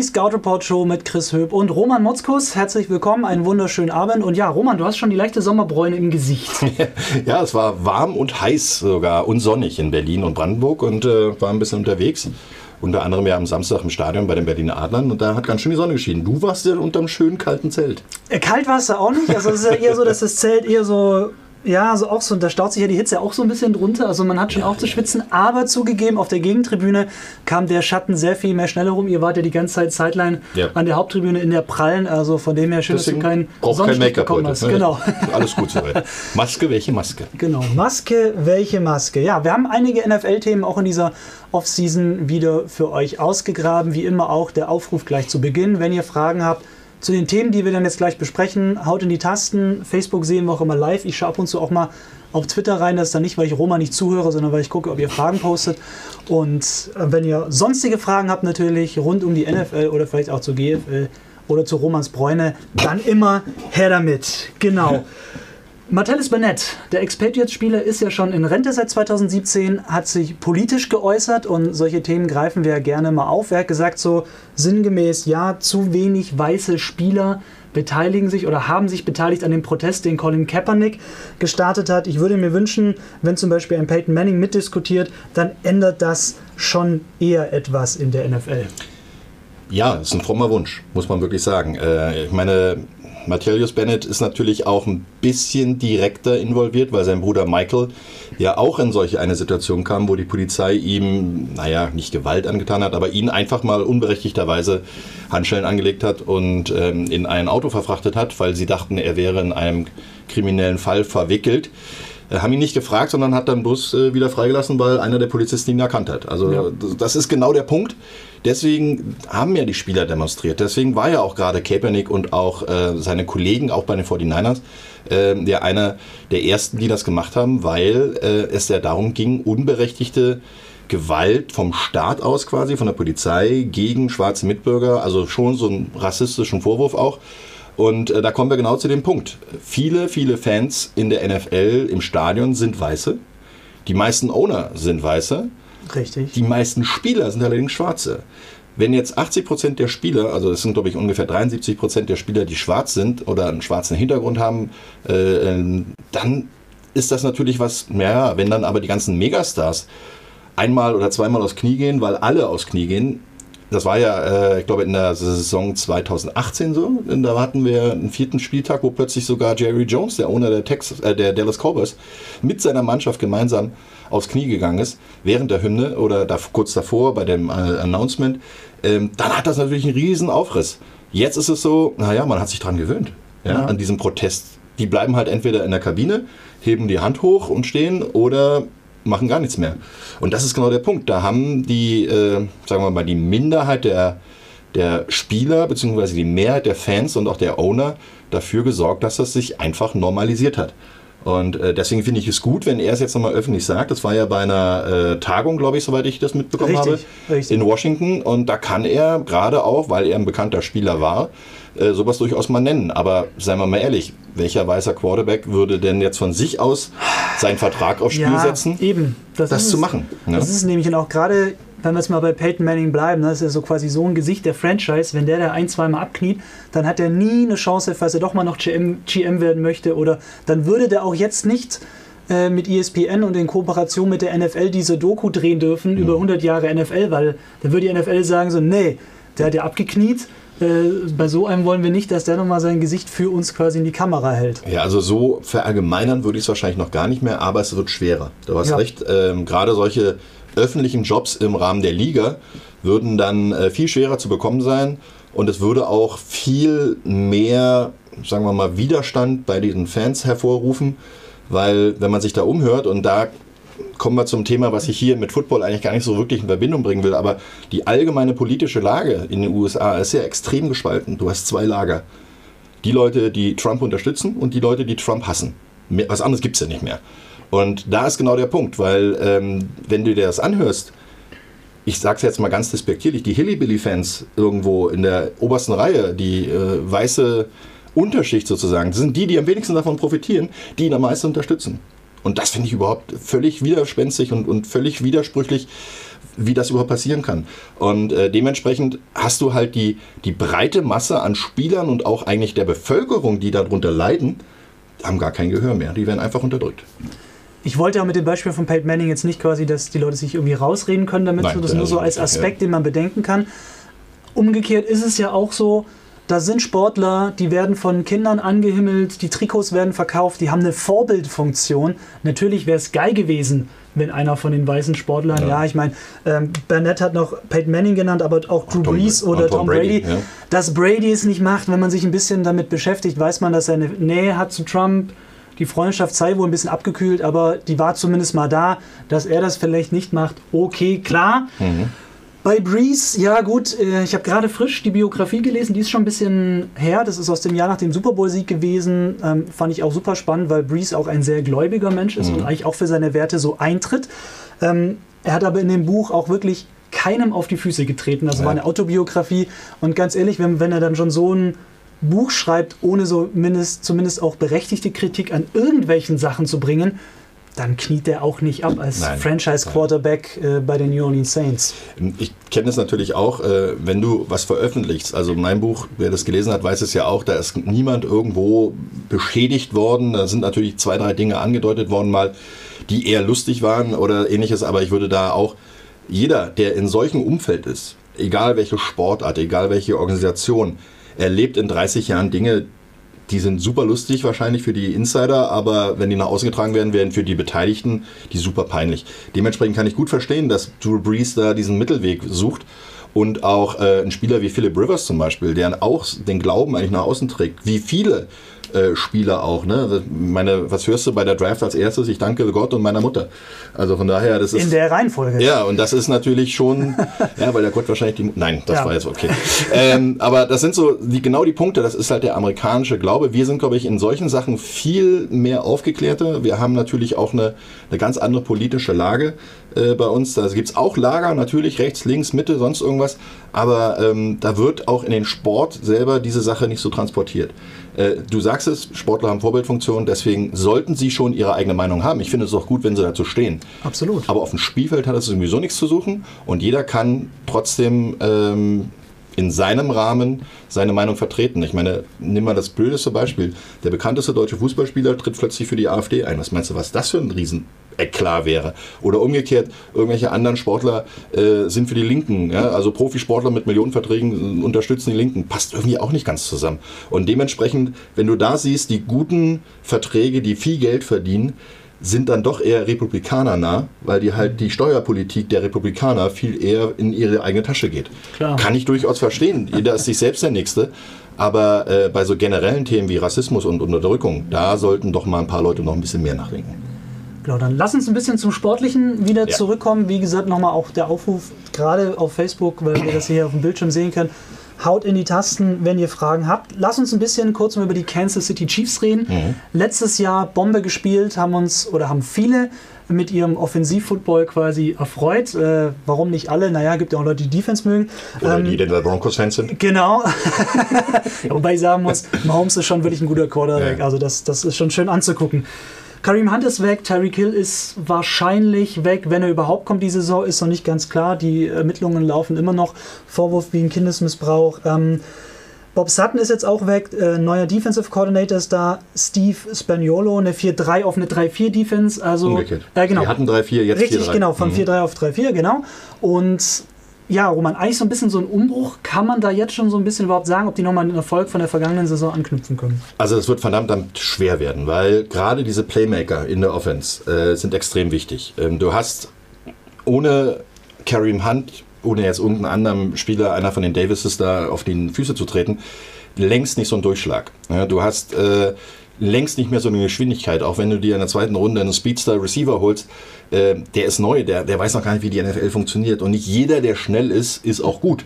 die Scout Report Show mit Chris Höp und Roman Motzkus. Herzlich willkommen, einen wunderschönen Abend. Und ja, Roman, du hast schon die leichte Sommerbräune im Gesicht. ja, es war warm und heiß sogar und sonnig in Berlin und Brandenburg und äh, war ein bisschen unterwegs. Unter anderem ja am Samstag im Stadion bei den Berliner Adlern und da hat ganz schön die Sonne geschienen. Du warst ja unterm schönen kalten Zelt. Äh, kalt war es da auch nicht. Also es ist ja eher so, dass das Zelt eher so ja, also auch so, da staut sich ja die Hitze auch so ein bisschen drunter. Also man hat schon ja, auch zu schwitzen, aber zugegeben, auf der Gegentribüne kam der Schatten sehr viel mehr schneller rum. Ihr wart ja die ganze Zeit Sideline ja. an der Haupttribüne in der Prallen, also von dem her schön, Deswegen dass du keinen braucht kein Make-up bekommen hast. Ne? Genau. Alles gut soweit. Maske, welche Maske? Genau, Maske, welche Maske? Ja, wir haben einige NFL-Themen auch in dieser Offseason wieder für euch ausgegraben. Wie immer auch der Aufruf gleich zu Beginn. Wenn ihr Fragen habt, zu den Themen, die wir dann jetzt gleich besprechen, haut in die Tasten. Facebook sehen wir auch immer live. Ich schaue ab und zu auch mal auf Twitter rein. Das ist dann nicht, weil ich Roma nicht zuhöre, sondern weil ich gucke, ob ihr Fragen postet. Und äh, wenn ihr sonstige Fragen habt, natürlich rund um die NFL oder vielleicht auch zur GFL oder zu Romans Bräune, dann immer her damit. Genau. Martellus Bennett, der Expatriates-Spieler, ist ja schon in Rente seit 2017, hat sich politisch geäußert und solche Themen greifen wir ja gerne mal auf. Er hat gesagt so sinngemäß, ja, zu wenig weiße Spieler beteiligen sich oder haben sich beteiligt an dem Protest, den Colin Kaepernick gestartet hat. Ich würde mir wünschen, wenn zum Beispiel ein Peyton Manning mitdiskutiert, dann ändert das schon eher etwas in der NFL. Ja, das ist ein frommer Wunsch, muss man wirklich sagen. Äh, ich meine, Matthias Bennett ist natürlich auch ein bisschen direkter involviert, weil sein Bruder Michael ja auch in solche eine Situation kam, wo die Polizei ihm, naja, nicht Gewalt angetan hat, aber ihn einfach mal unberechtigterweise Handschellen angelegt hat und ähm, in ein Auto verfrachtet hat, weil sie dachten, er wäre in einem kriminellen Fall verwickelt. Äh, haben ihn nicht gefragt, sondern hat dann bloß äh, wieder freigelassen, weil einer der Polizisten ihn erkannt hat. Also ja. das ist genau der Punkt. Deswegen haben ja die Spieler demonstriert. Deswegen war ja auch gerade Kaepernick und auch äh, seine Kollegen, auch bei den 49ers, äh, der einer der ersten, die das gemacht haben, weil äh, es ja darum ging, unberechtigte Gewalt vom Staat aus quasi, von der Polizei gegen schwarze Mitbürger, also schon so einen rassistischen Vorwurf auch, und äh, da kommen wir genau zu dem Punkt. Viele, viele Fans in der NFL im Stadion sind Weiße. Die meisten Owner sind Weiße. Richtig. Die meisten Spieler sind allerdings Schwarze. Wenn jetzt 80 Prozent der Spieler, also das sind glaube ich ungefähr 73 Prozent der Spieler, die schwarz sind oder einen schwarzen Hintergrund haben, äh, ähm, dann ist das natürlich was, naja, wenn dann aber die ganzen Megastars einmal oder zweimal aufs Knie gehen, weil alle aufs Knie gehen, das war ja, äh, ich glaube, in der Saison 2018 so. Und da hatten wir einen vierten Spieltag, wo plötzlich sogar Jerry Jones, der Owner der, Texas, äh, der Dallas Cowboys, mit seiner Mannschaft gemeinsam aufs Knie gegangen ist, während der Hymne oder da, kurz davor bei dem äh, Announcement. Ähm, dann hat das natürlich einen riesen Aufriss. Jetzt ist es so, naja, man hat sich dran gewöhnt, ja, ja. an diesem Protest. Die bleiben halt entweder in der Kabine, heben die Hand hoch und stehen oder machen gar nichts mehr. Und das ist genau der Punkt. Da haben die, äh, sagen wir mal, die Minderheit der, der Spieler bzw. die Mehrheit der Fans und auch der Owner dafür gesorgt, dass das sich einfach normalisiert hat. Und äh, deswegen finde ich es gut, wenn er es jetzt nochmal öffentlich sagt. Das war ja bei einer äh, Tagung, glaube ich, soweit ich das mitbekommen richtig, habe, richtig. in Washington. Und da kann er gerade auch, weil er ein bekannter Spieler war, äh, sowas durchaus mal nennen. Aber seien wir mal ehrlich, welcher weißer Quarterback würde denn jetzt von sich aus seinen Vertrag aufs Spiel ja, setzen, eben. das, das zu machen? Ne? Das ist nämlich auch gerade, wenn wir jetzt mal bei Peyton Manning bleiben, das ist ja so quasi so ein Gesicht der Franchise, wenn der da ein, zweimal abkniet, dann hat er nie eine Chance, falls er doch mal noch GM, GM werden möchte oder dann würde der auch jetzt nicht äh, mit ESPN und in Kooperation mit der NFL diese Doku drehen dürfen mhm. über 100 Jahre NFL, weil dann würde die NFL sagen so, nee, der hat ja abgekniet, äh, bei so einem wollen wir nicht, dass der nochmal sein Gesicht für uns quasi in die Kamera hält. Ja, also so verallgemeinern würde ich es wahrscheinlich noch gar nicht mehr, aber es wird schwerer. Du hast ja. recht, ähm, gerade solche öffentlichen Jobs im Rahmen der Liga würden dann äh, viel schwerer zu bekommen sein und es würde auch viel mehr, sagen wir mal, Widerstand bei diesen Fans hervorrufen, weil wenn man sich da umhört und da kommen wir zum Thema, was ich hier mit Football eigentlich gar nicht so wirklich in Verbindung bringen will. Aber die allgemeine politische Lage in den USA ist ja extrem gespalten. Du hast zwei Lager. Die Leute, die Trump unterstützen und die Leute, die Trump hassen. Was anderes gibt es ja nicht mehr. Und da ist genau der Punkt, weil ähm, wenn du dir das anhörst, ich sage es jetzt mal ganz despektierlich, die Hillybilly-Fans irgendwo in der obersten Reihe, die äh, weiße Unterschicht sozusagen, sind die, die am wenigsten davon profitieren, die ihn am meisten unterstützen. Und das finde ich überhaupt völlig widerspenstig und, und völlig widersprüchlich, wie das überhaupt passieren kann. Und äh, dementsprechend hast du halt die, die breite Masse an Spielern und auch eigentlich der Bevölkerung, die darunter leiden, haben gar kein Gehör mehr. Die werden einfach unterdrückt. Ich wollte ja mit dem Beispiel von Peyton Manning jetzt nicht quasi, dass die Leute sich irgendwie rausreden können damit, Nein, das nur so als Aspekt, ja. den man bedenken kann. Umgekehrt ist es ja auch so, da sind Sportler, die werden von Kindern angehimmelt, die Trikots werden verkauft, die haben eine Vorbildfunktion. Natürlich wäre es geil gewesen, wenn einer von den weißen Sportlern, ja, ja ich meine, ähm, Burnett hat noch Peyton Manning genannt, aber auch Drew Brees oder Tom, Tom, Brady, Brady ja. dass Brady es nicht macht, wenn man sich ein bisschen damit beschäftigt, weiß man, dass er eine Nähe hat zu Trump. Die Freundschaft sei wohl ein bisschen abgekühlt, aber die war zumindest mal da, dass er das vielleicht nicht macht. Okay, klar. Mhm. Bei Breeze, ja gut, äh, ich habe gerade frisch die Biografie gelesen, die ist schon ein bisschen her. Das ist aus dem Jahr nach dem Super Bowl-Sieg gewesen. Ähm, fand ich auch super spannend, weil Breeze auch ein sehr gläubiger Mensch ist mhm. und eigentlich auch für seine Werte so eintritt. Ähm, er hat aber in dem Buch auch wirklich keinem auf die Füße getreten. Das ja. war eine Autobiografie. Und ganz ehrlich, wenn, wenn er dann schon so ein Buch schreibt, ohne so mindest, zumindest auch berechtigte Kritik an irgendwelchen Sachen zu bringen, dann kniet er auch nicht ab als Franchise-Quarterback äh, bei den New Orleans Saints. Ich kenne es natürlich auch, äh, wenn du was veröffentlichst. Also mein Buch, wer das gelesen hat, weiß es ja auch, da ist niemand irgendwo beschädigt worden. Da sind natürlich zwei, drei Dinge angedeutet worden, mal, die eher lustig waren oder ähnliches. Aber ich würde da auch, jeder, der in solchem Umfeld ist, egal welche Sportart, egal welche Organisation, erlebt in 30 Jahren Dinge, die sind super lustig wahrscheinlich für die Insider, aber wenn die nach außen getragen werden, werden für die Beteiligten die super peinlich. Dementsprechend kann ich gut verstehen, dass Drew Brees da diesen Mittelweg sucht und auch äh, ein Spieler wie Philip Rivers zum Beispiel, der auch den Glauben eigentlich nach außen trägt, wie viele äh, Spieler auch. Ne? Meine, was hörst du bei der Draft als erstes? Ich danke Gott und meiner Mutter. Also von daher, das ist. In der Reihenfolge. Ja, und das ist natürlich schon, ja, weil der Gott wahrscheinlich die. Nein, das ja. war jetzt okay. ähm, aber das sind so die, genau die Punkte, das ist halt der amerikanische Glaube. Wir sind, glaube ich, in solchen Sachen viel mehr aufgeklärter. Wir haben natürlich auch eine, eine ganz andere politische Lage äh, bei uns. Da gibt es auch Lager, natürlich rechts, links, Mitte, sonst irgendwas. Aber ähm, da wird auch in den Sport selber diese Sache nicht so transportiert. Äh, du sagst es, Sportler haben Vorbildfunktion, deswegen sollten sie schon ihre eigene Meinung haben. Ich finde es auch gut, wenn sie dazu stehen. Absolut. Aber auf dem Spielfeld hat es sowieso nichts zu suchen und jeder kann trotzdem ähm, in seinem Rahmen seine Meinung vertreten. Ich meine, nimm mal das blödeste Beispiel. Der bekannteste deutsche Fußballspieler tritt plötzlich für die AfD ein. Was meinst du, was das für ein riesen klar wäre. Oder umgekehrt, irgendwelche anderen Sportler äh, sind für die Linken, ja? also Profisportler mit Millionenverträgen unterstützen die Linken. Passt irgendwie auch nicht ganz zusammen. Und dementsprechend, wenn du da siehst, die guten Verträge, die viel Geld verdienen, sind dann doch eher Republikaner nah, weil die halt die Steuerpolitik der Republikaner viel eher in ihre eigene Tasche geht. Klar. Kann ich durchaus verstehen. Jeder ist sich selbst der Nächste. Aber äh, bei so generellen Themen wie Rassismus und Unterdrückung, da sollten doch mal ein paar Leute noch ein bisschen mehr nachdenken. Genau, dann lass uns ein bisschen zum Sportlichen wieder ja. zurückkommen. Wie gesagt, nochmal auch der Aufruf, gerade auf Facebook, weil wir das hier auf dem Bildschirm sehen können. Haut in die Tasten, wenn ihr Fragen habt. Lass uns ein bisschen kurz mal über die Kansas City Chiefs reden. Mhm. Letztes Jahr Bombe gespielt, haben uns oder haben viele mit ihrem Offensivfootball quasi erfreut. Äh, warum nicht alle? Naja, gibt ja auch Leute, die Defense mögen. Oder ähm, die denn Broncos-Fans sind. Genau. Wobei ich sagen muss, Mahomes ist schon wirklich ein guter Quarterback. Ja. Also das, das ist schon schön anzugucken. Kareem Hunt ist weg, Tyreek Hill ist wahrscheinlich weg, wenn er überhaupt kommt. Die Saison ist noch nicht ganz klar. Die Ermittlungen laufen immer noch. Vorwurf wegen Kindesmissbrauch. Ähm, Bob Sutton ist jetzt auch weg. Äh, neuer Defensive Coordinator ist da. Steve Spaniolo, eine 4-3 auf eine 3-4 Defense. Also, Umgekehrt. Äh, genau. Wir hatten 3-4, jetzt 4-3. Richtig, genau, von mhm. 4-3 auf 3-4, genau. Und ja, Roman, eigentlich so ein bisschen so ein Umbruch. Kann man da jetzt schon so ein bisschen überhaupt sagen, ob die nochmal einen Erfolg von der vergangenen Saison anknüpfen können? Also es wird verdammt schwer werden, weil gerade diese Playmaker in der Offense äh, sind extrem wichtig. Ähm, du hast ohne Kareem Hunt, ohne jetzt irgendeinen anderen Spieler, einer von den Davises da auf die Füße zu treten, längst nicht so einen Durchschlag. Ja, du hast äh, längst nicht mehr so eine Geschwindigkeit, auch wenn du dir in der zweiten Runde einen Speedster Receiver holst äh, der ist neu, der, der weiß noch gar nicht, wie die NFL funktioniert. Und nicht jeder, der schnell ist, ist auch gut.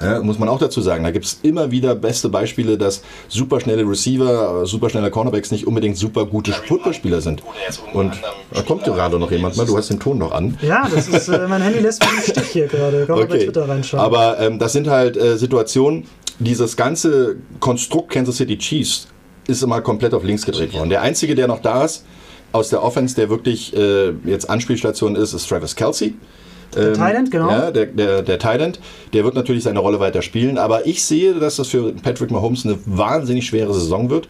Ja, muss man auch dazu sagen. Da gibt es immer wieder beste Beispiele, dass superschnelle Receiver, superschnelle Cornerbacks nicht unbedingt super gute Footballspieler sind. Und da kommt gerade noch jemand mal, du hast den Ton noch an. Ja, das ist, äh, mein Handy lässt mich im Stich hier gerade. Kann okay. bei Twitter reinschauen. Aber ähm, das sind halt äh, Situationen, dieses ganze Konstrukt Kansas City Chiefs ist immer komplett auf links gedreht worden. Der einzige, der noch da ist, aus der Offense, der wirklich äh, jetzt Anspielstation ist, ist Travis Kelsey. Der ähm, Thailand, genau. Ja, der, der, der Thailand, der wird natürlich seine Rolle weiter spielen, aber ich sehe, dass das für Patrick Mahomes eine wahnsinnig schwere Saison wird,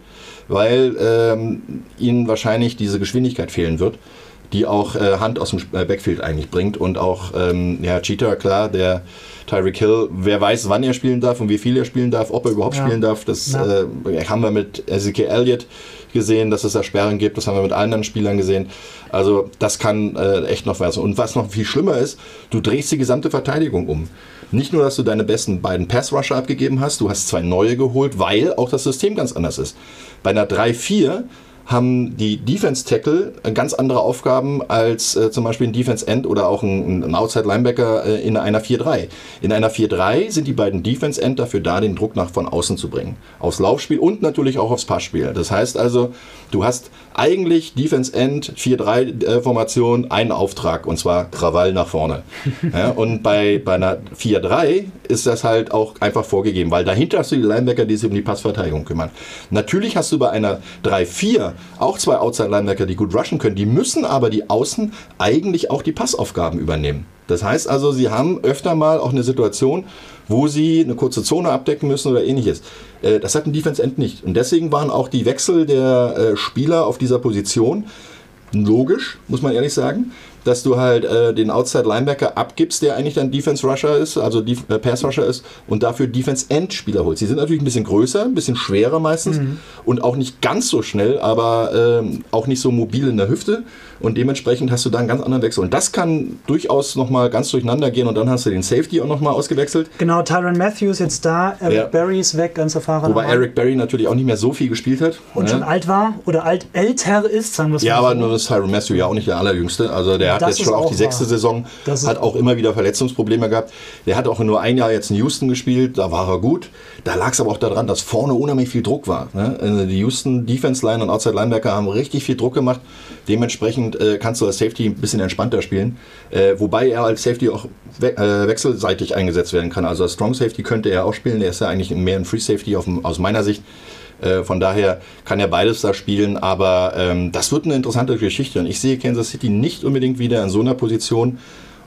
weil ähm, ihnen wahrscheinlich diese Geschwindigkeit fehlen wird, die auch äh, Hand aus dem äh, Backfield eigentlich bringt und auch ähm, ja, Cheetah, klar, der Tyreek Hill, wer weiß, wann er spielen darf und wie viel er spielen darf, ob er überhaupt ja. spielen darf, das ja. äh, haben wir mit Ezekiel Elliott gesehen, dass es da Sperren gibt, das haben wir mit anderen Spielern gesehen. Also das kann äh, echt noch was. Und was noch viel schlimmer ist, du drehst die gesamte Verteidigung um. Nicht nur, dass du deine besten beiden Pass-Rusher abgegeben hast, du hast zwei neue geholt, weil auch das System ganz anders ist. Bei einer 3-4 haben die Defense Tackle ganz andere Aufgaben als äh, zum Beispiel ein Defense End oder auch ein, ein Outside Linebacker äh, in einer 4-3. In einer 4-3 sind die beiden Defense End dafür da, den Druck nach von außen zu bringen. Aufs Laufspiel und natürlich auch aufs Passspiel. Das heißt also, du hast eigentlich Defense End 4-3 Formation einen Auftrag und zwar Krawall nach vorne. Ja, und bei, bei einer 4-3 ist das halt auch einfach vorgegeben, weil dahinter hast du die Linebacker, die sich um die Passverteidigung kümmern. Natürlich hast du bei einer 3-4 auch zwei Outside-Linebacker, die gut rushen können. Die müssen aber die Außen eigentlich auch die Passaufgaben übernehmen. Das heißt also, sie haben öfter mal auch eine Situation, wo sie eine kurze Zone abdecken müssen oder ähnliches. Äh, das hat ein Defense End nicht. Und deswegen waren auch die Wechsel der äh, Spieler auf dieser Position logisch, muss man ehrlich sagen dass du halt äh, den Outside Linebacker abgibst, der eigentlich dann Defense Rusher ist, also Def äh, Pass Rusher ist, und dafür Defense End Spieler holst. Die sind natürlich ein bisschen größer, ein bisschen schwerer meistens mhm. und auch nicht ganz so schnell, aber ähm, auch nicht so mobil in der Hüfte. Und dementsprechend hast du da einen ganz anderen Wechsel. Und das kann durchaus nochmal ganz durcheinander gehen. Und dann hast du den Safety auch nochmal ausgewechselt. Genau, Tyron Matthews jetzt da, Eric ja. Berry ist weg, ganz erfahren. Wobei Eric Berry natürlich auch nicht mehr so viel gespielt hat. Und ja. schon alt war oder alt älter ist, sagen wir es Ja, aber so. nur ist Tyron Matthews ja auch nicht der allerjüngste. Also der hat das jetzt schon auch die sechste wahr. Saison, hat auch immer wieder Verletzungsprobleme gehabt. Der hat auch nur ein Jahr jetzt in Houston gespielt, da war er gut. Da lag es aber auch daran, dass vorne unheimlich viel Druck war. Ne? Also die Houston Defense Line und Outside Linebacker haben richtig viel Druck gemacht. Dementsprechend äh, kannst du als Safety ein bisschen entspannter spielen. Äh, wobei er als Safety auch we äh, wechselseitig eingesetzt werden kann. Also als Strong Safety könnte er auch spielen. Er ist ja eigentlich mehr ein Free Safety auf, aus meiner Sicht. Äh, von daher kann er beides da spielen, aber ähm, das wird eine interessante Geschichte und ich sehe Kansas City nicht unbedingt wieder in so einer Position,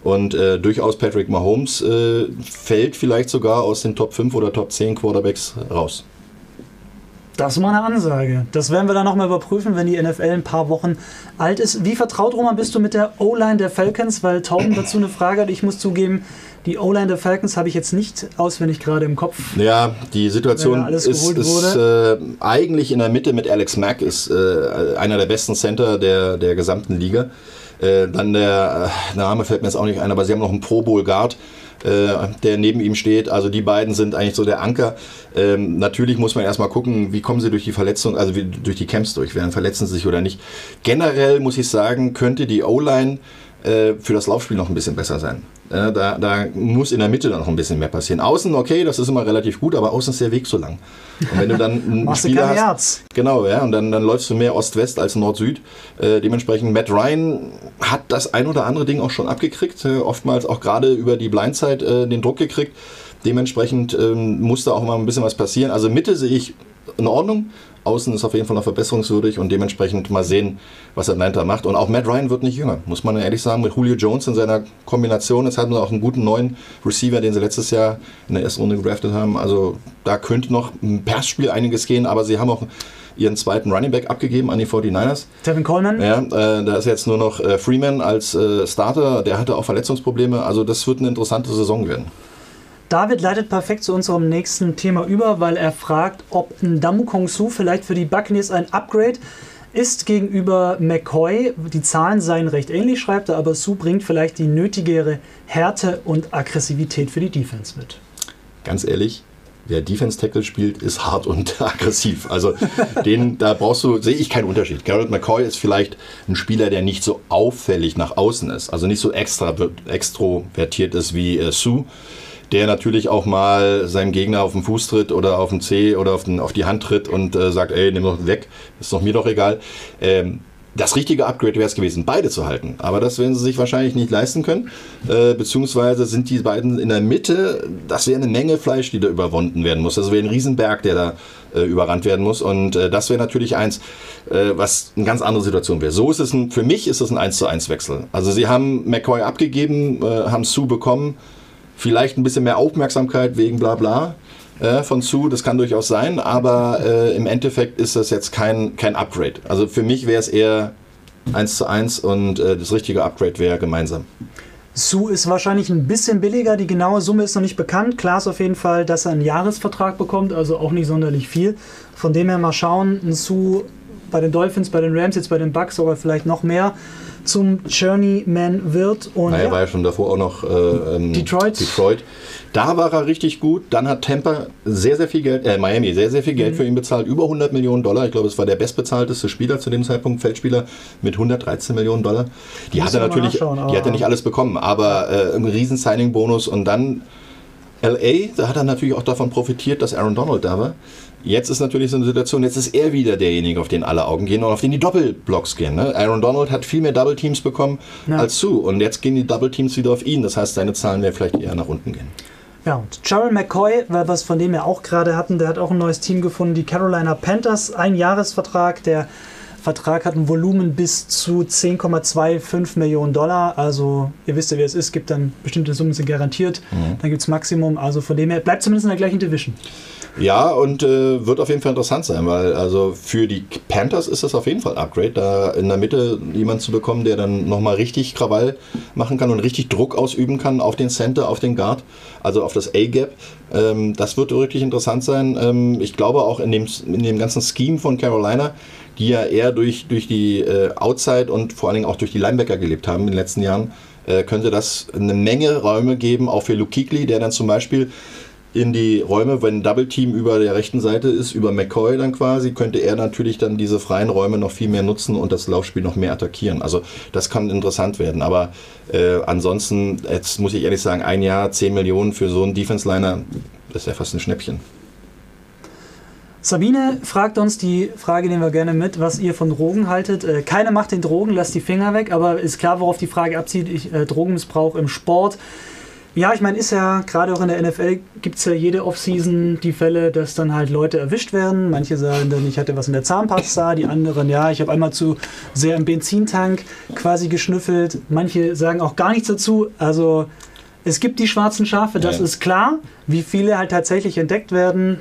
und äh, durchaus Patrick Mahomes äh, fällt vielleicht sogar aus den Top 5 oder Top 10 Quarterbacks raus. Das ist mal eine Ansage. Das werden wir dann nochmal überprüfen, wenn die NFL ein paar Wochen alt ist. Wie vertraut, Roman, bist du mit der O-Line der Falcons? Weil Tauben dazu eine Frage hat. Ich muss zugeben, die O-Line der Falcons habe ich jetzt nicht auswendig gerade im Kopf. Ja, die Situation ist, ist äh, eigentlich in der Mitte mit Alex Mack, ist äh, einer der besten Center der, der gesamten Liga. Äh, dann der äh, Name fällt mir jetzt auch nicht ein, aber sie haben noch einen Pro Bowl Guard. Äh, der neben ihm steht. Also die beiden sind eigentlich so der Anker. Ähm, natürlich muss man erstmal gucken, wie kommen sie durch die Verletzung, also wie, durch die Camps durch, werden verletzen sie sich oder nicht. Generell muss ich sagen, könnte die O-Line äh, für das Laufspiel noch ein bisschen besser sein. Äh, da, da, muss in der Mitte dann noch ein bisschen mehr passieren. Außen, okay, das ist immer relativ gut, aber außen ist der Weg so lang. Und wenn du dann einen Spieler hast, Herz. genau, ja, und dann, dann läufst du mehr Ost-West als Nord-Süd. Äh, dementsprechend Matt Ryan hat das ein oder andere Ding auch schon abgekriegt, äh, oftmals auch gerade über die Blindzeit äh, den Druck gekriegt. Dementsprechend ähm, muss da auch mal ein bisschen was passieren. Also Mitte sehe ich in Ordnung. Außen ist auf jeden Fall noch verbesserungswürdig und dementsprechend mal sehen, was Atlanta macht. Und auch Matt Ryan wird nicht jünger, muss man ehrlich sagen. Mit Julio Jones in seiner Kombination. Jetzt hatten sie auch einen guten neuen Receiver, den sie letztes Jahr in der ersten Runde gedraftet haben. Also da könnte noch im Passspiel einiges gehen, aber sie haben auch ihren zweiten Running Back abgegeben an die 49ers. Tevin Coleman? Ja, äh, da ist jetzt nur noch äh, Freeman als äh, Starter. Der hatte auch Verletzungsprobleme. Also das wird eine interessante Saison werden. David leitet perfekt zu unserem nächsten Thema über, weil er fragt, ob Ndamu Kong Su vielleicht für die Buccaneers ein Upgrade ist gegenüber McCoy. Die Zahlen seien recht ähnlich, schreibt er, aber Su bringt vielleicht die nötigere Härte und Aggressivität für die Defense mit. Ganz ehrlich, wer Defense Tackle spielt, ist hart und aggressiv. Also den, da brauchst du, sehe ich keinen Unterschied. Garrett McCoy ist vielleicht ein Spieler, der nicht so auffällig nach außen ist, also nicht so extra extrovertiert ist wie äh, Sue der natürlich auch mal seinem Gegner auf den Fuß tritt oder auf den Zeh oder auf, den, auf die Hand tritt und äh, sagt, ey, nimm doch weg, ist doch mir doch egal. Ähm, das richtige Upgrade wäre es gewesen, beide zu halten. Aber das werden sie sich wahrscheinlich nicht leisten können. Äh, beziehungsweise sind die beiden in der Mitte, das wäre eine Menge Fleisch, die da überwunden werden muss. Das wäre ein Riesenberg, der da äh, überrannt werden muss. Und äh, das wäre natürlich eins, äh, was eine ganz andere Situation wäre. So ist es ein, für mich ist es ein 1 zu 1 Wechsel. Also sie haben McCoy abgegeben, äh, haben Sue bekommen, vielleicht ein bisschen mehr Aufmerksamkeit wegen bla bla äh, von Sue, das kann durchaus sein, aber äh, im Endeffekt ist das jetzt kein, kein Upgrade. Also für mich wäre es eher 1 zu 1 und äh, das richtige Upgrade wäre gemeinsam. Sue ist wahrscheinlich ein bisschen billiger, die genaue Summe ist noch nicht bekannt. Klar ist auf jeden Fall, dass er einen Jahresvertrag bekommt, also auch nicht sonderlich viel. Von dem her mal schauen, ein Sue bei den Dolphins, bei den Rams, jetzt bei den Bucks sogar vielleicht noch mehr zum Journeyman wird. Und naja, ja, war ja schon davor auch noch äh, ähm, Detroit. Detroit. Da war er richtig gut. Dann hat Tampa sehr, sehr viel Geld, äh, Miami sehr, sehr viel Geld mhm. für ihn bezahlt. Über 100 Millionen Dollar. Ich glaube, es war der bestbezahlteste Spieler zu dem Zeitpunkt, Feldspieler, mit 113 Millionen Dollar. Die hat er natürlich, die hat er nicht alles bekommen, aber äh, ein riesen Signing-Bonus. Und dann LA, da hat er natürlich auch davon profitiert, dass Aaron Donald da war. Jetzt ist natürlich so eine Situation, jetzt ist er wieder derjenige, auf den alle Augen gehen und auf den die Doppelblocks gehen. Ne? Aaron Donald hat viel mehr Double Teams bekommen ja. als Sue und jetzt gehen die Double Teams wieder auf ihn. Das heißt, seine Zahlen werden vielleicht eher nach unten gehen. Ja, und Gerald McCoy, was von dem wir auch gerade hatten, der hat auch ein neues Team gefunden, die Carolina Panthers, ein Jahresvertrag, der Vertrag hat ein Volumen bis zu 10,25 Millionen Dollar. Also ihr wisst ja, wie es ist, gibt dann bestimmte Summen sind garantiert. Mhm. Dann gibt es Maximum. Also von dem her bleibt zumindest in der gleichen Division. Ja, und äh, wird auf jeden Fall interessant sein, weil also für die Panthers ist das auf jeden Fall ein Upgrade, da in der Mitte jemanden zu bekommen, der dann nochmal richtig Krawall machen kann und richtig Druck ausüben kann auf den Center, auf den Guard, also auf das A-Gap. Ähm, das wird wirklich interessant sein. Ähm, ich glaube auch in dem, in dem ganzen Scheme von Carolina, die ja eher durch, durch die äh, Outside und vor allen Dingen auch durch die Linebacker gelebt haben in den letzten Jahren, äh, könnte das eine Menge Räume geben, auch für Luke Kuechly, der dann zum Beispiel in die Räume, wenn Double Team über der rechten Seite ist, über McCoy dann quasi, könnte er natürlich dann diese freien Räume noch viel mehr nutzen und das Laufspiel noch mehr attackieren. Also das kann interessant werden. Aber äh, ansonsten, jetzt muss ich ehrlich sagen, ein Jahr, 10 Millionen für so einen Defense-Liner, das ist ja fast ein Schnäppchen. Sabine fragt uns die Frage, nehmen wir gerne mit, was ihr von Drogen haltet. Äh, keine macht den Drogen, lasst die Finger weg, aber ist klar, worauf die Frage abzieht. Ich, äh, Drogenmissbrauch im Sport. Ja, ich meine, ist ja gerade auch in der NFL gibt es ja jede Offseason die Fälle, dass dann halt Leute erwischt werden. Manche sagen dann, ich hatte was in der Zahnpasta, die anderen, ja, ich habe einmal zu sehr im Benzintank quasi geschnüffelt. Manche sagen auch gar nichts dazu. Also es gibt die schwarzen Schafe, das ja. ist klar. Wie viele halt tatsächlich entdeckt werden,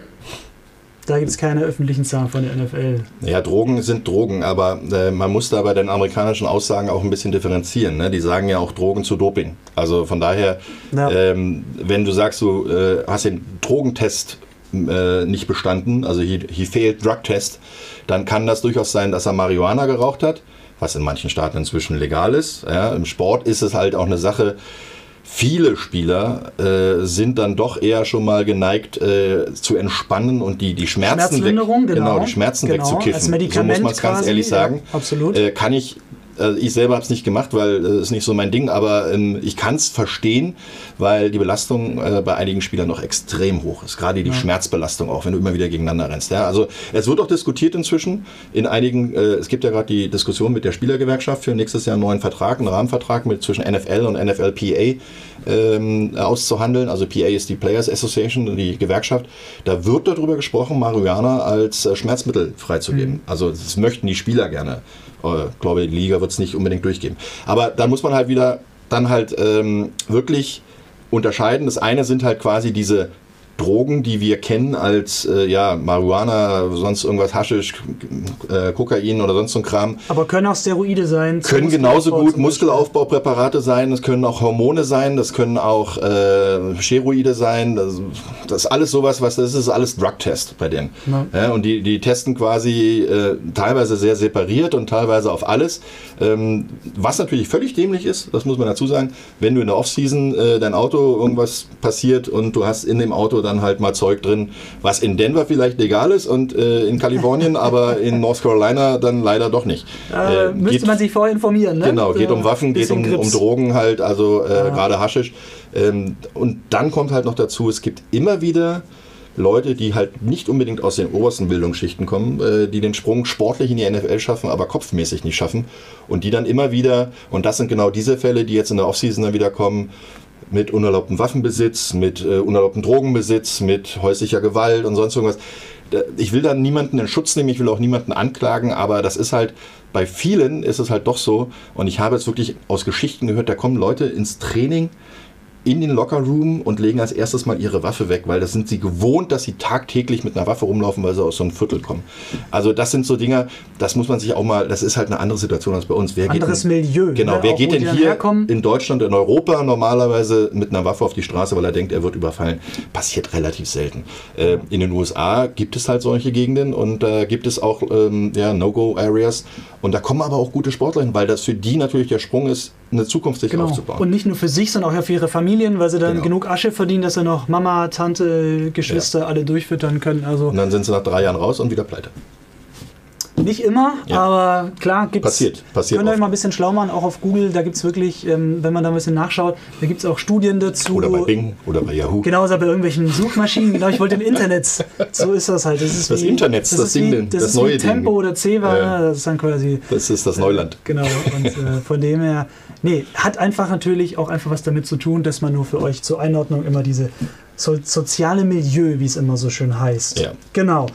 da gibt es keine öffentlichen Zahlen von der NFL. Ja, Drogen sind Drogen, aber äh, man muss da bei den amerikanischen Aussagen auch ein bisschen differenzieren. Ne? Die sagen ja auch Drogen zu Doping. Also von daher, ja. ähm, wenn du sagst, du äh, hast den Drogentest äh, nicht bestanden, also he, he failed drug test, dann kann das durchaus sein, dass er Marihuana geraucht hat, was in manchen Staaten inzwischen legal ist. Ja? Im Sport ist es halt auch eine Sache, viele Spieler äh, sind dann doch eher schon mal geneigt äh, zu entspannen und die, die Schmerzen, weg, genau, genau, die Schmerzen genau, wegzukiffen. So muss man es ganz ehrlich sagen. Ja, absolut. Äh, kann ich ich selber habe es nicht gemacht, weil es äh, ist nicht so mein Ding, aber ähm, ich kann es verstehen, weil die Belastung äh, bei einigen Spielern noch extrem hoch ist. Gerade die ja. Schmerzbelastung auch, wenn du immer wieder gegeneinander rennst. Ja? Also es wird auch diskutiert inzwischen in einigen, äh, es gibt ja gerade die Diskussion mit der Spielergewerkschaft für nächstes Jahr einen neuen Vertrag, einen Rahmenvertrag mit zwischen NFL und NFLPA ähm, auszuhandeln. Also PA ist die Players Association, die Gewerkschaft. Da wird darüber gesprochen, Marihuana als äh, Schmerzmittel freizugeben. Mhm. Also das möchten die Spieler gerne. Ich äh, glaube, die Liga wird es nicht unbedingt durchgeben. Aber da muss man halt wieder dann halt ähm, wirklich unterscheiden. Das eine sind halt quasi diese Drogen, die wir kennen als äh, ja, Marihuana, sonst irgendwas Haschisch, äh, Kokain oder sonst so ein Kram. Aber können auch Steroide sein? Können genauso gut Muskelaufbaupräparate sein, das können auch Hormone sein, das können auch äh, Steroide sein. Das, das, ist alles sowas, was das ist alles Drugtest bei denen. Ja. Ja, und die, die testen quasi äh, teilweise sehr separiert und teilweise auf alles. Ähm, was natürlich völlig dämlich ist, das muss man dazu sagen, wenn du in der Offseason äh, dein Auto irgendwas passiert und du hast in dem Auto dann halt mal Zeug drin, was in Denver vielleicht legal ist und äh, in Kalifornien, aber in North Carolina dann leider doch nicht. Äh, müsste geht, man sich vorher informieren, ne? Genau, geht um Waffen, geht um, um, Drogen halt, also äh, gerade Haschisch. Ähm, und dann kommt halt noch dazu, es gibt immer wieder Leute, die halt nicht unbedingt aus den obersten Bildungsschichten kommen, äh, die den Sprung sportlich in die NFL schaffen, aber kopfmäßig nicht schaffen. Und die dann immer wieder, und das sind genau diese Fälle, die jetzt in der Offseason dann wieder kommen, mit unerlaubtem Waffenbesitz, mit äh, unerlaubtem Drogenbesitz, mit häuslicher Gewalt und sonst irgendwas. Ich will da niemanden in Schutz nehmen, ich will auch niemanden anklagen, aber das ist halt, bei vielen ist es halt doch so, und ich habe jetzt wirklich aus Geschichten gehört, da kommen Leute ins Training, in den Lockerroom und legen als erstes mal ihre Waffe weg, weil das sind sie gewohnt, dass sie tagtäglich mit einer Waffe rumlaufen, weil sie aus so einem Viertel kommen. Also das sind so Dinge, das muss man sich auch mal, das ist halt eine andere Situation als bei uns. Wer Anderes denn, Milieu. Genau, ne? wer auch geht denn hier in Deutschland, in Europa normalerweise mit einer Waffe auf die Straße, weil er denkt, er wird überfallen? Passiert relativ selten. Äh, in den USA gibt es halt solche Gegenden und da äh, gibt es auch ähm, ja, No-Go-Areas und da kommen aber auch gute Sportler hin, weil das für die natürlich der Sprung ist, eine Zukunft sich genau. aufzubauen. Und nicht nur für sich, sondern auch für ihre Familien, weil sie dann genau. genug Asche verdienen, dass sie noch Mama, Tante, Geschwister ja. alle durchfüttern können. Also und dann sind sie nach drei Jahren raus und wieder pleite. Nicht immer, ja. aber klar gibt es. Passiert, passiert. Könnt ihr euch mal ein bisschen schlau machen, auch auf Google, da gibt es wirklich, ähm, wenn man da ein bisschen nachschaut, da gibt es auch Studien dazu. Oder bei Bing oder bei Yahoo. Genau, also bei irgendwelchen Suchmaschinen. genau, ich wollte im Internet. So ist das halt. Das, ist das wie, Internet, das, das Ding, wie, das, das neue Tempo Ding. oder Ceva, ja. das ist dann quasi. Das ist das Neuland. Äh, genau, und äh, von dem her, nee, hat einfach natürlich auch einfach was damit zu tun, dass man nur für euch zur Einordnung immer diese so, soziale Milieu, wie es immer so schön heißt. Ja. Genau.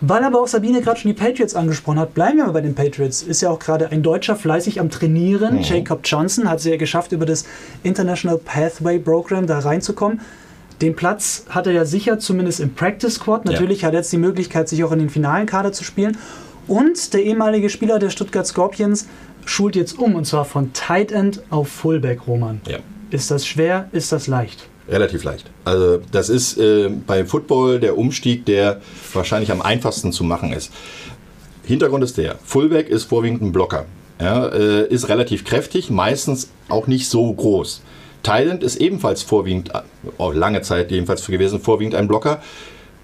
Weil aber auch Sabine gerade schon die Patriots angesprochen hat, bleiben wir mal bei den Patriots. Ist ja auch gerade ein Deutscher fleißig am Trainieren. Mhm. Jacob Johnson hat es ja geschafft, über das International Pathway Program da reinzukommen. Den Platz hat er ja sicher, zumindest im Practice Squad. Natürlich ja. hat er jetzt die Möglichkeit, sich auch in den finalen Kader zu spielen. Und der ehemalige Spieler der Stuttgart Scorpions schult jetzt um, und zwar von Tight End auf Fullback, Roman. Ja. Ist das schwer? Ist das leicht? Relativ leicht. Also das ist äh, bei Football der Umstieg, der wahrscheinlich am einfachsten zu machen ist. Hintergrund ist der, Fullback ist vorwiegend ein Blocker. Ja, äh, ist relativ kräftig, meistens auch nicht so groß. Thailand ist ebenfalls vorwiegend, oh, lange Zeit jedenfalls gewesen, vorwiegend ein Blocker.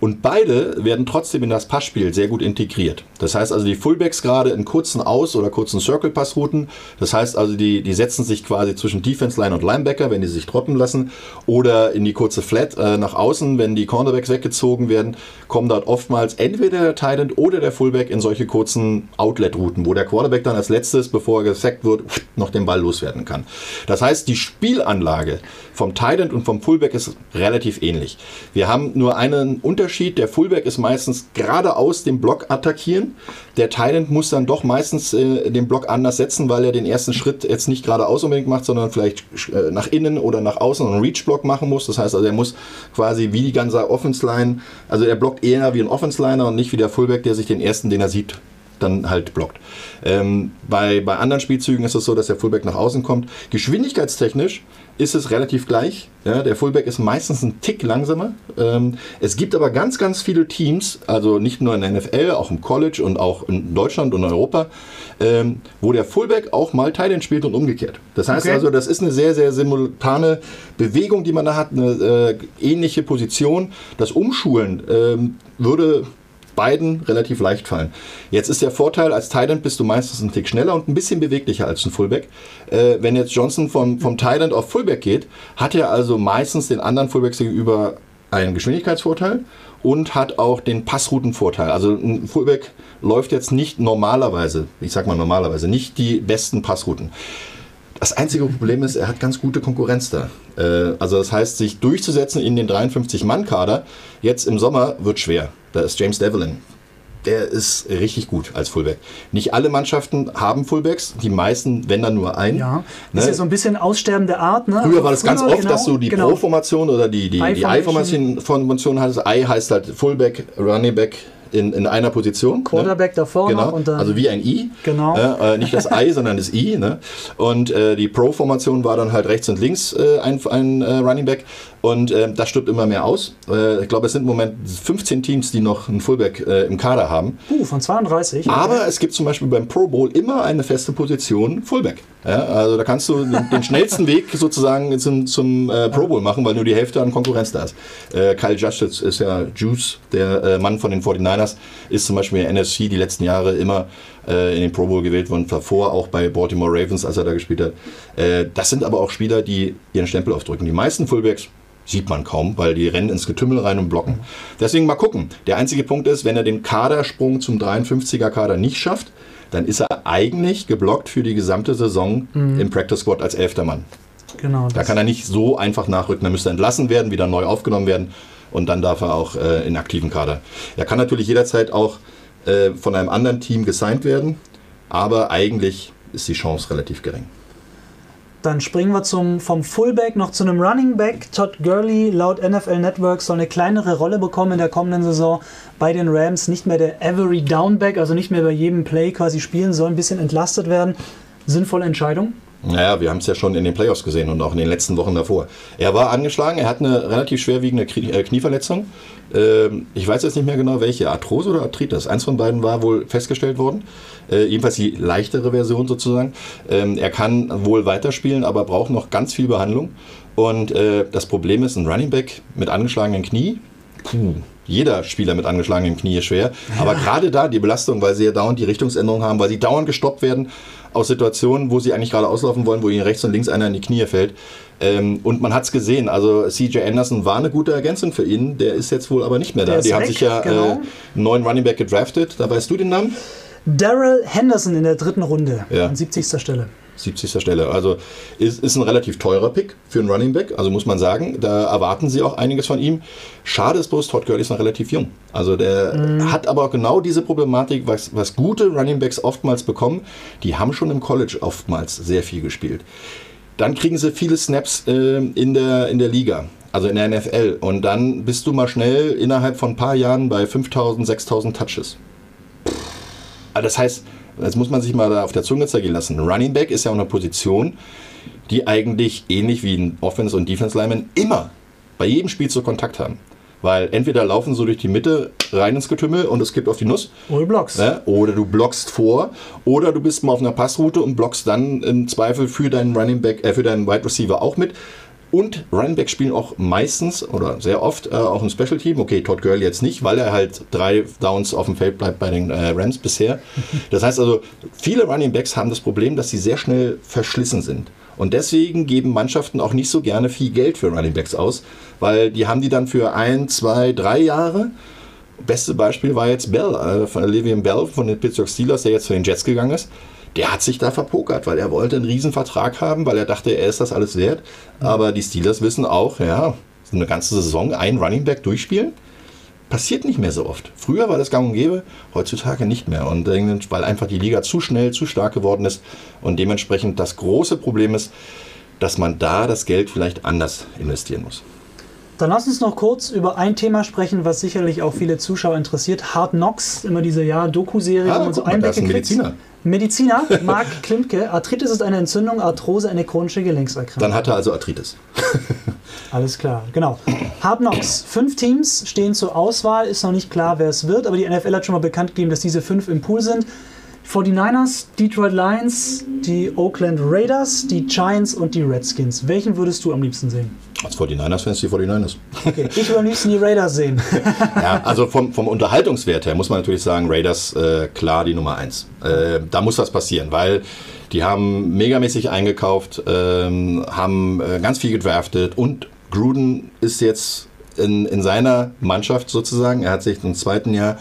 Und beide werden trotzdem in das Passspiel sehr gut integriert. Das heißt also, die Fullbacks gerade in kurzen Aus- oder kurzen Circle-Passrouten, das heißt also, die, die setzen sich quasi zwischen Defense-Line und Linebacker, wenn die sich droppen lassen, oder in die kurze Flat äh, nach außen, wenn die Cornerbacks weggezogen werden, kommen dort oftmals entweder der Titan oder der Fullback in solche kurzen Outlet-Routen, wo der Quarterback dann als letztes, bevor er gesackt wird, noch den Ball loswerden kann. Das heißt, die Spielanlage vom Titan und vom Fullback ist relativ ähnlich. Wir haben nur einen Unterschied Unterschied. Der Fullback ist meistens geradeaus den Block attackieren. Der Thailand muss dann doch meistens äh, den Block anders setzen, weil er den ersten Schritt jetzt nicht geradeaus unbedingt macht, sondern vielleicht äh, nach innen oder nach außen einen Reach-Block machen muss. Das heißt also, er muss quasi wie die ganze Offense-Line, also er blockt eher wie ein Offense-Liner und nicht wie der Fullback, der sich den ersten, den er sieht, dann halt blockt. Ähm, bei, bei anderen Spielzügen ist es so, dass der Fullback nach außen kommt. Geschwindigkeitstechnisch ist es relativ gleich. Ja, der Fullback ist meistens ein Tick langsamer. Ähm, es gibt aber ganz, ganz viele Teams, also nicht nur in der NFL, auch im College und auch in Deutschland und Europa, ähm, wo der Fullback auch mal Thailand spielt und umgekehrt. Das heißt okay. also, das ist eine sehr, sehr simultane Bewegung, die man da hat, eine äh, ähnliche Position. Das Umschulen ähm, würde beiden relativ leicht fallen. Jetzt ist der Vorteil, als Thailand bist du meistens ein Tick schneller und ein bisschen beweglicher als ein Fullback. Äh, wenn jetzt Johnson vom, vom Thailand auf Fullback geht, hat er also meistens den anderen Fullbacks gegenüber einen Geschwindigkeitsvorteil und hat auch den Passroutenvorteil. Also ein Fullback läuft jetzt nicht normalerweise, ich sag mal normalerweise, nicht die besten Passrouten. Das einzige Problem ist, er hat ganz gute Konkurrenz da. Äh, also das heißt, sich durchzusetzen in den 53-Mann-Kader jetzt im Sommer wird schwer. Da ist James Devlin. Der ist richtig gut als Fullback. Nicht alle Mannschaften haben Fullbacks, die meisten, wenn dann nur einen. Ja, ne? ist ja so ein bisschen aussterbende Art. Ne? Früher war das ganz oft, genau, dass du die genau. Pro-Formation oder die, die, die I-Formation hattest. I heißt halt Fullback, Running Back, in, in einer Position. Ne? Quarterback ne? davor genau. und dann Also wie ein I. Genau. Äh, nicht das I, sondern das I. Ne? Und äh, die Pro-Formation war dann halt rechts und links äh, ein, ein äh, Running Back. Und äh, das stirbt immer mehr aus. Äh, ich glaube, es sind im Moment 15 Teams, die noch einen Fullback äh, im Kader haben. Uh, von 32. Aber okay. es gibt zum Beispiel beim Pro Bowl immer eine feste Position Fullback. Ja, also da kannst du den, schnellsten Weg sozusagen zum, zum äh, Pro Bowl machen, weil nur die Hälfte an Konkurrenz da ist. Äh, Kyle Justice ist ja Juice, der äh, Mann von den 49ers, ist zum Beispiel in der NFC die letzten Jahre immer äh, in den Pro Bowl gewählt worden, davor auch bei Baltimore Ravens, als er da gespielt hat. Äh, das sind aber auch Spieler, die ihren Stempel aufdrücken. Die meisten Fullbacks sieht man kaum, weil die rennen ins Getümmel rein und blocken. Deswegen mal gucken. Der einzige Punkt ist, wenn er den Kadersprung zum 53er Kader nicht schafft, dann ist er eigentlich geblockt für die gesamte Saison mhm. im Practice Squad als elfter Mann. Genau. Da kann er nicht so einfach nachrücken. Er müsste entlassen werden, wieder neu aufgenommen werden und dann darf er auch äh, in aktiven Kader. Er kann natürlich jederzeit auch äh, von einem anderen Team gesigned werden, aber eigentlich ist die Chance relativ gering. Dann springen wir zum, vom Fullback noch zu einem Running Back. Todd Gurley laut NFL Network soll eine kleinere Rolle bekommen in der kommenden Saison bei den Rams. Nicht mehr der Every Downback, also nicht mehr bei jedem Play quasi spielen, soll ein bisschen entlastet werden. Sinnvolle Entscheidung? Naja, wir haben es ja schon in den Playoffs gesehen und auch in den letzten Wochen davor. Er war angeschlagen, er hat eine relativ schwerwiegende äh, Knieverletzung. Ähm, ich weiß jetzt nicht mehr genau welche, Arthrose oder Arthritis. Eins von beiden war wohl festgestellt worden. Äh, jedenfalls die leichtere Version sozusagen. Ähm, er kann wohl weiterspielen, aber braucht noch ganz viel Behandlung. Und äh, das Problem ist, ein Running Back mit angeschlagenen Knie, puh, jeder Spieler mit angeschlagenem Knie schwer. Aber gerade da die Belastung, weil sie ja dauernd die Richtungsänderung haben, weil sie dauernd gestoppt werden aus Situationen, wo sie eigentlich gerade auslaufen wollen, wo ihnen rechts und links einer in die Knie fällt. Ähm, und man hat es gesehen, also CJ Anderson war eine gute Ergänzung für ihn, der ist jetzt wohl aber nicht mehr da. Die weg, haben sich ja genau. äh, einen neuen Running Back gedraftet, da weißt du den Namen? Daryl Henderson in der dritten Runde, ja. an 70. Stelle. 70. Stelle. Also ist, ist ein relativ teurer Pick für einen Running Back, also muss man sagen. Da erwarten sie auch einiges von ihm. Schade ist bloß, Todd Gurley ist noch relativ jung. Also der mhm. hat aber genau diese Problematik, was, was gute Running Backs oftmals bekommen. Die haben schon im College oftmals sehr viel gespielt. Dann kriegen sie viele Snaps äh, in, der, in der Liga, also in der NFL. Und dann bist du mal schnell innerhalb von ein paar Jahren bei 5000, 6000 Touches. Also das heißt, das muss man sich mal da auf der Zunge zergehen lassen. Running Back ist ja auch eine Position, die eigentlich ähnlich wie ein Offense- und Defense-Lineman immer bei jedem Spiel zu Kontakt haben. Weil entweder laufen so durch die Mitte rein ins Getümmel und es gibt auf die Nuss. Oder du blockst. Ja, oder du blockst vor. Oder du bist mal auf einer Passroute und blockst dann im Zweifel für deinen Running Back, äh, für deinen Wide Receiver auch mit. Und Running Back spielen auch meistens oder sehr oft äh, auch im Special Team. Okay, Todd Gurley jetzt nicht, weil er halt drei Downs auf dem Feld bleibt bei den äh, Rams bisher. Das heißt also, viele Running Backs haben das Problem, dass sie sehr schnell verschlissen sind. Und deswegen geben Mannschaften auch nicht so gerne viel Geld für Running Backs aus, weil die haben die dann für ein, zwei, drei Jahre. Beste Beispiel war jetzt Bell, äh, von Livian Bell von den Pittsburgh Steelers, der jetzt zu den Jets gegangen ist der hat sich da verpokert, weil er wollte einen riesen Vertrag haben, weil er dachte, er ist das alles wert. Aber die Steelers wissen auch, ja, eine ganze Saison ein Running Back durchspielen, passiert nicht mehr so oft. Früher war das gang und gäbe, heutzutage nicht mehr. Und weil einfach die Liga zu schnell, zu stark geworden ist und dementsprechend das große Problem ist, dass man da das Geld vielleicht anders investieren muss. Dann lass uns noch kurz über ein Thema sprechen, was sicherlich auch viele Zuschauer interessiert. Hard Knocks, immer diese Jahr Doku-Serie, ah, wo man so Einblicke kriegt. Mediziner. Mediziner, Marc Klimke, Arthritis ist eine Entzündung, Arthrose eine chronische Gelenkserkrankung. Dann hat er also Arthritis. Alles klar, genau. Hard Knocks. Fünf Teams stehen zur Auswahl, ist noch nicht klar, wer es wird, aber die NFL hat schon mal bekannt gegeben, dass diese fünf im Pool sind. 49ers, Detroit Lions, die Oakland Raiders, die Giants und die Redskins. Welchen würdest du am liebsten sehen? Als 49ers-Fans die 49ers. Okay, ich würde am liebsten die Raiders sehen. ja, also vom, vom Unterhaltungswert her muss man natürlich sagen, Raiders äh, klar die Nummer 1. Äh, da muss was passieren, weil die haben megamäßig eingekauft, ähm, haben äh, ganz viel gedraftet und Gruden ist jetzt in, in seiner Mannschaft sozusagen. Er hat sich im zweiten Jahr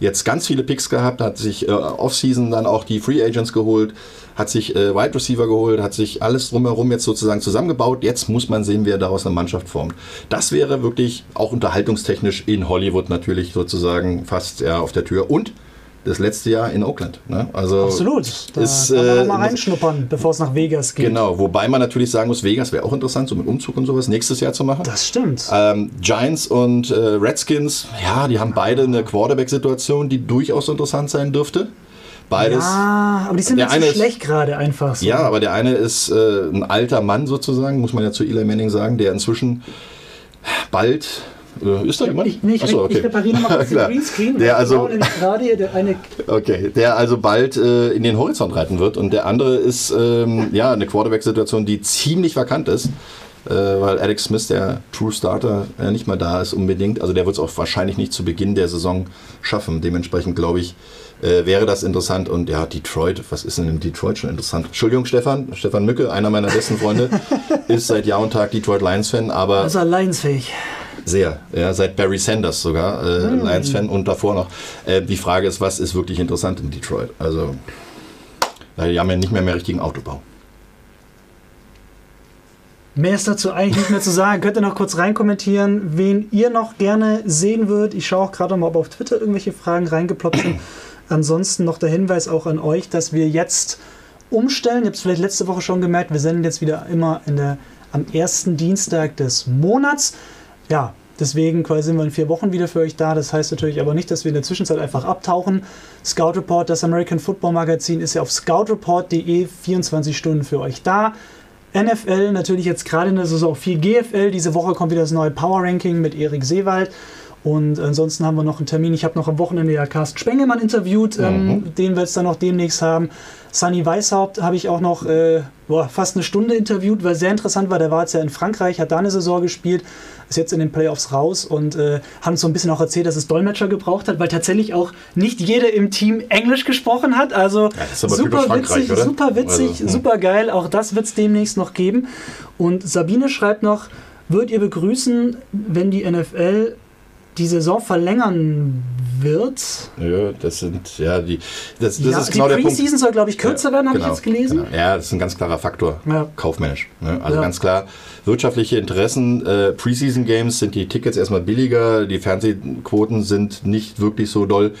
jetzt ganz viele Picks gehabt, hat sich äh, Offseason dann auch die Free Agents geholt, hat sich äh, Wide Receiver geholt, hat sich alles drumherum jetzt sozusagen zusammengebaut. Jetzt muss man sehen, wie er daraus eine Mannschaft formt. Das wäre wirklich auch unterhaltungstechnisch in Hollywood natürlich sozusagen fast ja, auf der Tür. Und das letzte Jahr in Oakland. Ne? Also Absolut. Da ist, kann man äh, mal reinschnuppern, bevor es nach Vegas geht. Genau, wobei man natürlich sagen muss, Vegas wäre auch interessant, so mit Umzug und sowas nächstes Jahr zu machen. Das stimmt. Ähm, Giants und äh, Redskins, ja, die haben beide eine Quarterback-Situation, die durchaus interessant sein dürfte. Beides. Ja, aber die sind nicht so schlecht gerade einfach. So. Ja, aber der eine ist äh, ein alter Mann sozusagen, muss man ja zu Eli Manning sagen, der inzwischen bald ist da jemand? Ich, nee, ich, Achso, okay. ich repariere nochmal den Greenscreen. Der also, gerade hier, der eine okay, der also bald äh, in den Horizont reiten wird. Und der andere ist ähm, ja eine Quarterback-Situation, die ziemlich vakant ist. Äh, weil Alex Smith, der True Starter, äh, nicht mal da ist unbedingt. Also der wird es auch wahrscheinlich nicht zu Beginn der Saison schaffen. Dementsprechend glaube ich, äh, wäre das interessant. Und ja, Detroit, was ist denn in Detroit schon interessant? Entschuldigung, Stefan, Stefan Mücke, einer meiner besten Freunde, ist seit Jahr und Tag Detroit Lions-Fan, aber. Also Lions-fähig. Sehr, ja, seit Barry Sanders sogar, äh, Hm. Lions-Fan und davor noch. Äh, die Frage ist, was ist wirklich interessant in Detroit? Also, weil die haben ja nicht mehr mehr richtigen Autobau. Mehr ist dazu eigentlich nicht mehr zu sagen. Könnt ihr noch kurz reinkommentieren, wen ihr noch gerne sehen würdet. Ich schaue auch gerade mal, ob auf Twitter irgendwelche Fragen reingeploppt sind. Ansonsten noch der Hinweis auch an euch, dass wir jetzt umstellen. Ihr habt es vielleicht letzte Woche schon gemerkt, wir senden jetzt wieder immer der, am ersten Dienstag des Monats. Ja, deswegen quasi sind wir in vier Wochen wieder für euch da. Das heißt natürlich aber nicht, dass wir in der Zwischenzeit einfach abtauchen. Scout Report, das American Football Magazin, ist ja auf scoutreport.de 24 Stunden für euch da. NFL, natürlich jetzt gerade in der Saison viel GFL. Diese Woche kommt wieder das neue Power Ranking mit Erik Seewald. Und ansonsten haben wir noch einen Termin. Ich habe noch am Wochenende ja Carsten Spengemann interviewt. Ähm, den wird es dann noch demnächst haben. Sunny Weishaupt habe ich auch noch äh, boah, fast eine Stunde interviewt, weil sehr interessant war. Der war jetzt ja in Frankreich, hat da eine Saison gespielt, ist jetzt in den Playoffs raus und äh, hat uns so ein bisschen auch erzählt, dass es Dolmetscher gebraucht hat, weil tatsächlich auch nicht jeder im Team Englisch gesprochen hat. Also aber super witzig, oder? super witzig, Also, super geil. Auch das wird es demnächst noch geben. Und Sabine schreibt noch, würdet ihr begrüßen, wenn die NFL die Saison verlängern wird? Ja, das sind, ja, die, das, das ja, ist genau die der Punkt. Preseason soll, glaube ich, kürzer werden, habe genau, ich jetzt gelesen. Genau. Ja, das ist ein ganz klarer Faktor. Ja. Kaufmännisch. Ne? Also Ja. ganz klar, wirtschaftliche Interessen, äh, Preseason Games sind die Tickets erstmal billiger, die Fernsehquoten sind nicht wirklich so doll.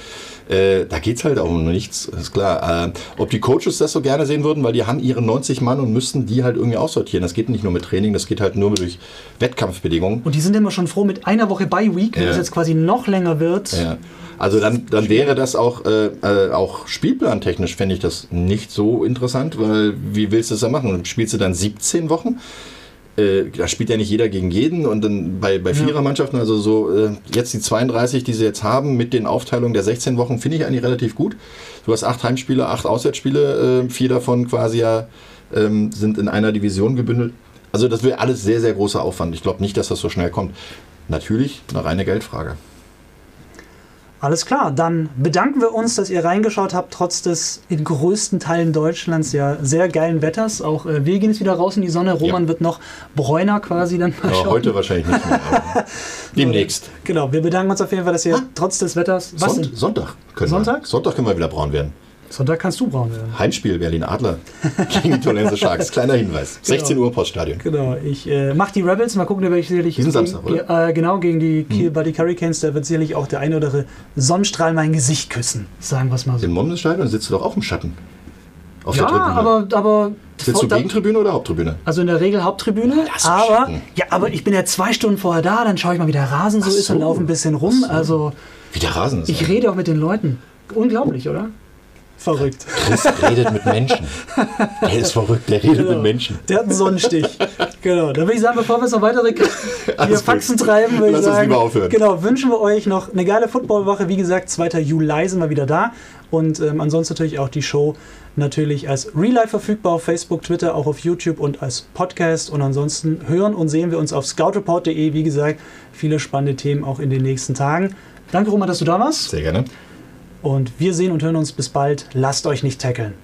Äh, da geht es halt auch um nichts, ist klar. Äh, ob die Coaches das so gerne sehen würden, weil die haben ihre 90 Mann und müssten die halt irgendwie aussortieren. Das geht nicht nur mit Training, das geht halt nur durch Wettkampfbedingungen. Und die sind immer schon froh mit einer Woche bei Week, wenn Ja. es jetzt quasi noch länger wird. Ja. Also dann, dann wäre das auch, äh, äh, auch spielplantechnisch, fände ich das nicht so interessant, weil wie willst du das dann machen? Spielst du dann 17 Wochen? Äh, da spielt ja nicht jeder gegen jeden und dann bei, bei Vierermannschaften, also so äh, jetzt die 32, die sie jetzt haben, mit den Aufteilungen der 16 Wochen, finde ich eigentlich relativ gut. Du hast acht Heimspiele, acht Auswärtsspiele, vier davon quasi ja ähm, sind in einer Division gebündelt. Also das wäre alles sehr, sehr großer Aufwand. Ich glaube nicht, dass das so schnell kommt. Natürlich eine reine Geldfrage. Alles klar, dann bedanken wir uns, dass ihr reingeschaut habt, trotz des in größten Teilen Deutschlands ja sehr geilen Wetters. Auch äh, wir gehen jetzt wieder raus in die Sonne. Roman Ja. wird noch bräuner quasi dann mal schauen. heute wahrscheinlich nicht mehr. Demnächst. Genau, wir bedanken uns auf jeden Fall, dass ihr trotz des Wetters. Was Sonnt denn? Sonntag können Sonntag? Wir. Sonntag können wir wieder braun werden. Sonntag kannst du braun werden. Heimspiel Berlin Adler gegen die Tolense Sharks. Kleiner Hinweis. 16 Uhr Poststadion. Genau, ich äh, mach die Rebels, mal gucken, da werde ich sicherlich. Diesen gegen, Samstag, oder? Hm. Äh, genau, gegen die Kiel Baltic Hurricanes, da wird sicherlich auch der ein oder andere Sonnenstrahl mein Gesicht küssen. Sagen wir es mal so. Im Mommenstadion sitzt du doch auch im Schatten. Auf Ja, der Tribüne. aber, aber Sitzt du Gegentribüne oder Haupttribüne? Also in der Regel Haupttribüne, ist aber Schatten. ja, aber ich bin ja zwei Stunden vorher da, dann schaue ich mal, wie der Rasen so, Ach ist und so. laufe ein bisschen rum. Also Wie der Rasen ist. ich rede auch mit den Leuten. Unglaublich, oder? Verrückt. Chris redet mit Menschen. Der ist verrückt, der redet mit Menschen. Der hat einen Sonnenstich. genau. Dann würde ich sagen, bevor wir es noch weitere hier. Faxen treiben, würde ich Lass uns sagen, lieber aufhören. genau, wünschen wir euch noch eine geile Footballwoche. Wie gesagt, 2. Juli sind wir wieder da. Und ähm, ansonsten natürlich auch die Show natürlich als Real Life verfügbar auf Facebook, Twitter, auch auf YouTube und als Podcast. Und ansonsten hören und sehen wir uns auf scoutreport.de. Wie gesagt, viele spannende Themen auch in den nächsten Tagen. Danke, Roman, dass du da warst. Sehr gerne. Und wir sehen und hören uns bis bald. Lasst euch nicht tackeln.